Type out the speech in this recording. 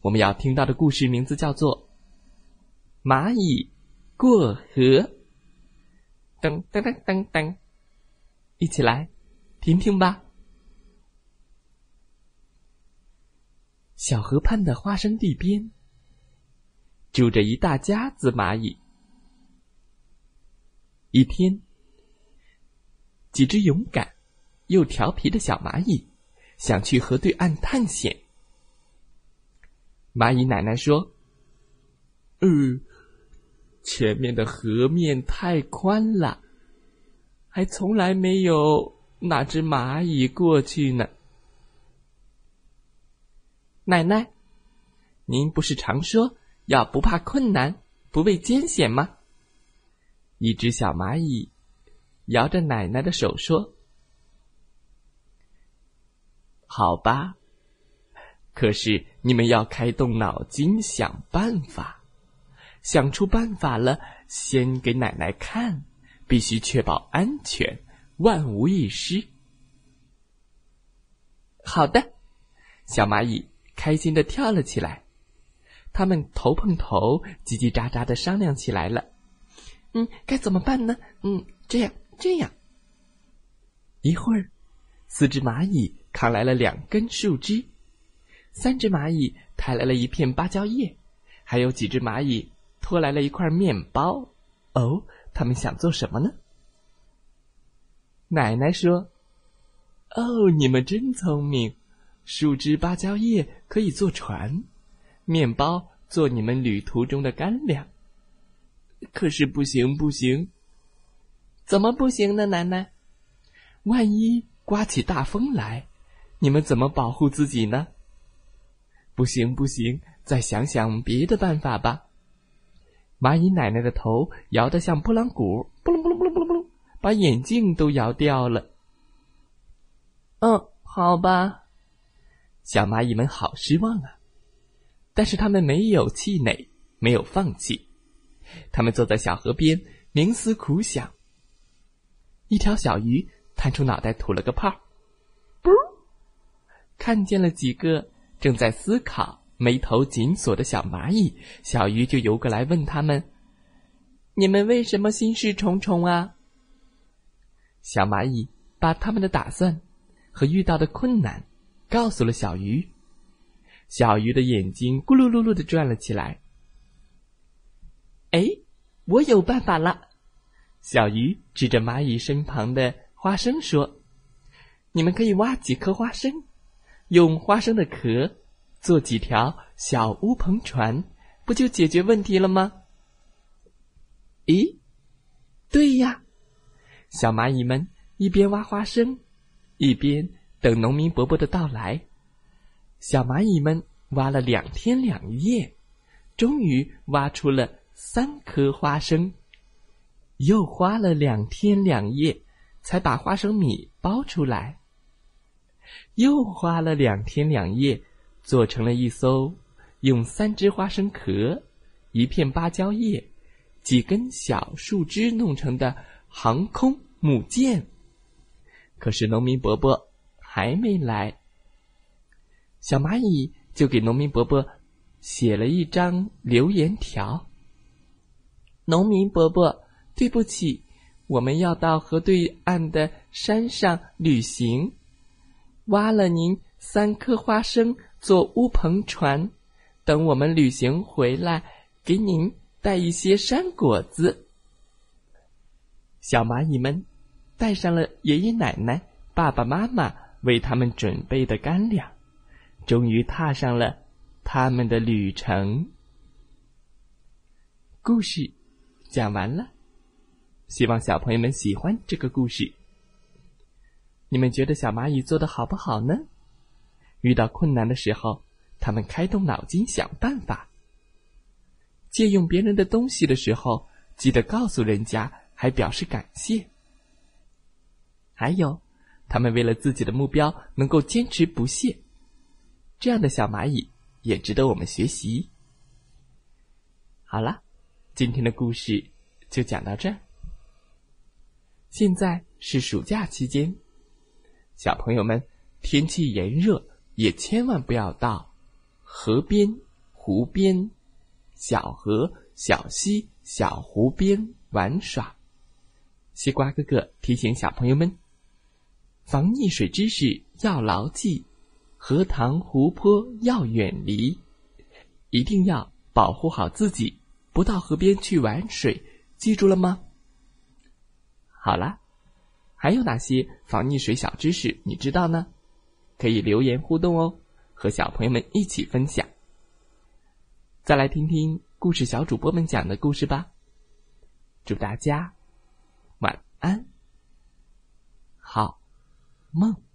我们要听到的故事名字叫做《蚂蚁过河》。噔噔噔噔噔，一起来听听吧。小河畔的花生地边，住着一大家子蚂蚁。一天，几只勇敢又调皮的小蚂蚁想去河对岸探险。蚂蚁奶奶说：“嗯，前面的河面太宽了，还从来没有哪只蚂蚁过去呢。”奶奶，您不是常说要不怕困难，不畏艰险吗？一只小蚂蚁摇着奶奶的手说：“好吧。”可是你们要开动脑筋想办法，想出办法了，先给奶奶看，必须确保安全，万无一失。好的，小蚂蚁开心的跳了起来，他们头碰头，叽叽喳喳的商量起来了。嗯，该怎么办呢？嗯，这样这样。一会儿，四只蚂蚁扛来了两根树枝。三只蚂蚁抬来了一片芭蕉叶，还有几只蚂蚁拖来了一块面包。哦，他们想做什么呢？奶奶说：“哦，你们真聪明！树枝、芭蕉叶可以做船，面包做你们旅途中的干粮。可是不行，不行！怎么不行呢？奶奶，万一刮起大风来，你们怎么保护自己呢？”不行不行，再想想别的办法吧。蚂蚁奶奶的头摇得像拨浪鼓，拨隆拨隆拨隆拨隆拨隆，把眼镜都摇掉了。嗯，好吧。小蚂蚁们好失望啊，但是他们没有气馁，没有放弃。他们坐在小河边，冥思苦想。一条小鱼探出脑袋，吐了个泡，噗，看见了几个。正在思考、眉头紧锁的小蚂蚁，小鱼就游过来问他们：“你们为什么心事重重啊？”小蚂蚁把他们的打算和遇到的困难告诉了小鱼，小鱼的眼睛咕噜噜噜的转了起来。哎，我有办法了！小鱼指着蚂蚁身旁的花生说：“你们可以挖几颗花生。”用花生的壳做几条小乌篷船，不就解决问题了吗？咦，对呀！小蚂蚁们一边挖花生，一边等农民伯伯的到来。小蚂蚁们挖了两天两夜，终于挖出了三颗花生。又花了两天两夜，才把花生米包出来。又花了两天两夜，做成了一艘用三只花生壳、一片芭蕉叶、几根小树枝弄成的航空母舰。可是农民伯伯还没来，小蚂蚁就给农民伯伯写了一张留言条：“农民伯伯，对不起，我们要到河对岸的山上旅行。”挖了您三颗花生做乌篷船，等我们旅行回来，给您带一些山果子。小蚂蚁们带上了爷爷奶奶、爸爸妈妈为他们准备的干粮，终于踏上了他们的旅程。故事讲完了，希望小朋友们喜欢这个故事。你们觉得小蚂蚁做的好不好呢？遇到困难的时候，他们开动脑筋想办法，借用别人的东西的时候，记得告诉人家，还表示感谢。还有，他们为了自己的目标能够坚持不懈，这样的小蚂蚁也值得我们学习。好了，今天的故事就讲到这儿。现在是暑假期间，小朋友们天气炎热，也千万不要到河边、湖边、小河、小溪、小湖边玩耍。西瓜哥哥提醒小朋友们。防溺水知识要牢记，荷塘湖泊要远离，一定要保护好自己，不到河边去玩水，记住了吗？好啦，还有哪些防溺水小知识你知道呢？可以留言互动哦，和小朋友们一起分享。再来听听故事小主播们讲的故事吧。祝大家晚安，好。梦。